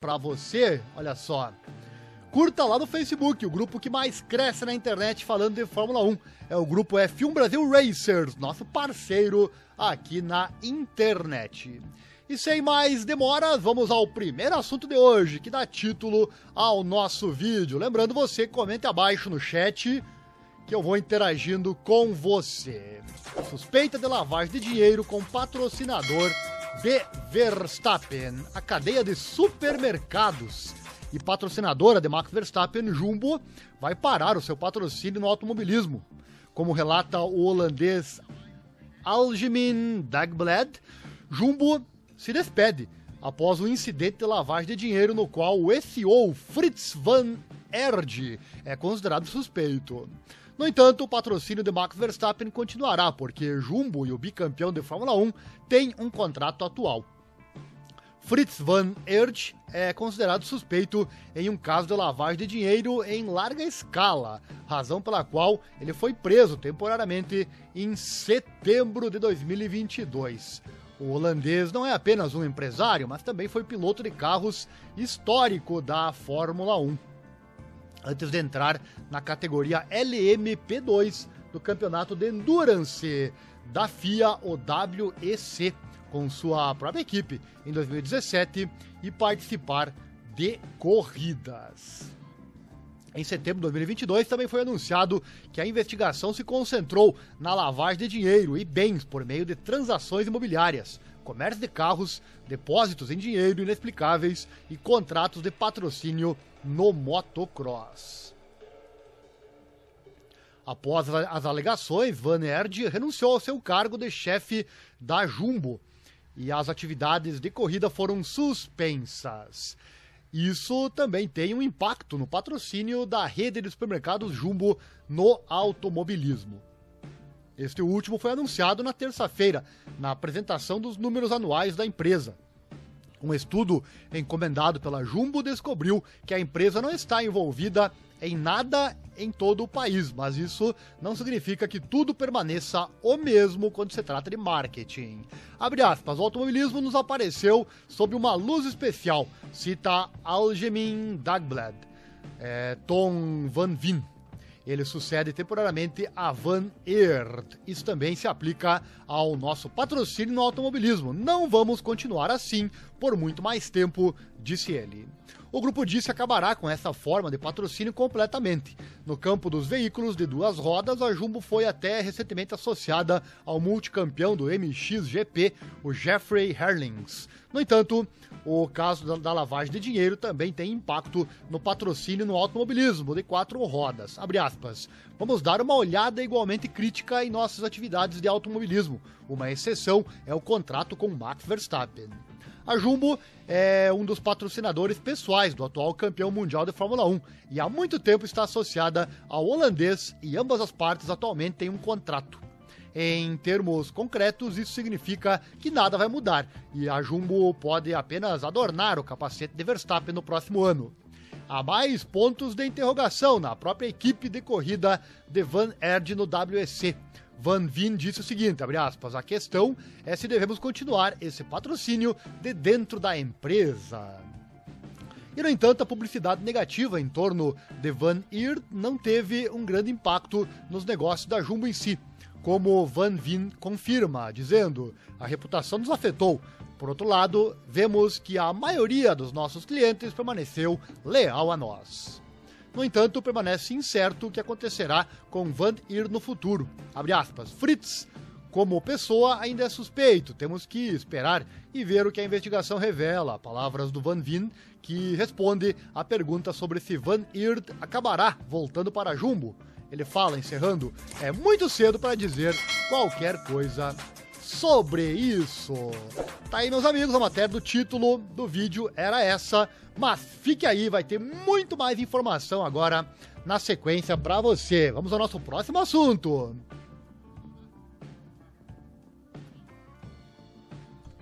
para você, olha só. Curta lá no Facebook, o grupo que mais cresce na internet falando de Fórmula 1. É o grupo F1 Brasil Racers, nosso parceiro aqui na internet. E sem mais demoras, vamos ao primeiro assunto de hoje, que dá título ao nosso vídeo. Lembrando você, comente abaixo no chat que eu vou interagindo com você. Suspeita de lavagem de dinheiro com patrocinador de Verstappen, a cadeia de supermercados e patrocinadora de Max Verstappen, Jumbo, vai parar o seu patrocínio no automobilismo. Como relata o holandês Algemin Dagblad, Jumbo se despede após um incidente de lavagem de dinheiro no qual o CEO Fritz van Erde é considerado suspeito. No entanto, o patrocínio de Max Verstappen continuará, porque Jumbo e o bicampeão de Fórmula 1 têm um contrato atual. Fritz van Erde é considerado suspeito em um caso de lavagem de dinheiro em larga escala, razão pela qual ele foi preso temporariamente em setembro de 2022. O holandês não é apenas um empresário, mas também foi piloto de carros histórico da Fórmula 1. Antes de entrar na categoria LMP2 do campeonato de Endurance da FIA, o WEC, com sua própria equipe em 2017 e participar de corridas. Em setembro de 2022, também foi anunciado que a investigação se concentrou na lavagem de dinheiro e bens por meio de transações imobiliárias, comércio de carros, depósitos em dinheiro inexplicáveis e contratos de patrocínio no motocross. Após as alegações, Van Erd renunciou ao seu cargo de chefe da Jumbo e as atividades de corrida foram suspensas. Isso também tem um impacto no patrocínio da rede de supermercados Jumbo no automobilismo. Este último foi anunciado na terça-feira, na apresentação dos números anuais da empresa. Um estudo encomendado pela Jumbo descobriu que a empresa não está envolvida em nada em todo o país, mas isso não significa que tudo permaneça o mesmo quando se trata de marketing. Abre aspas, o automobilismo nos apareceu sob uma luz especial, cita Algemin Dagblad, é, Tom Van Vin. Ele sucede temporariamente a Van Eert. Isso também se aplica ao nosso patrocínio no automobilismo. Não vamos continuar assim por muito mais tempo, disse ele. O grupo disse acabará com essa forma de patrocínio completamente. No campo dos veículos de duas rodas, a Jumbo foi até recentemente associada ao multicampeão do MXGP, o Jeffrey Herlings. No entanto, o caso da, lavagem de dinheiro também tem impacto no patrocínio no automobilismo de quatro rodas. Vamos dar uma olhada igualmente crítica em nossas atividades de automobilismo. Uma exceção é o contrato com Max Verstappen. A Jumbo é um dos patrocinadores pessoais do atual campeão mundial de Fórmula 1 e há muito tempo está associada ao holandês e ambas as partes atualmente têm um contrato. Em termos concretos, isso significa que nada vai mudar e a Jumbo pode apenas adornar o capacete de Verstappen no próximo ano. Há mais pontos de interrogação na própria equipe de corrida de Van Erd no WEC. Van Vin disse o seguinte, aspas, a questão é se devemos continuar esse patrocínio de dentro da empresa. E, no entanto, a publicidade negativa em torno de Van Eert não teve um grande impacto nos negócios da Jumbo em si, como Van Vin confirma, dizendo: a reputação nos afetou. Por outro lado, vemos que a maioria dos nossos clientes permaneceu leal a nós. No entanto, permanece incerto o que acontecerá com Van Ir no futuro. Aspas, Fritz, como pessoa, ainda é suspeito. Temos que esperar e ver o que a investigação revela. Palavras do Van Vin, que responde à pergunta sobre se Van Eert acabará voltando para Jumbo. Ele fala, encerrando, é muito cedo para dizer qualquer coisa sobre isso. Tá aí, meus amigos, a matéria do título do vídeo era essa, mas fique aí, vai ter muito mais informação agora na sequência para você. Vamos ao nosso próximo assunto.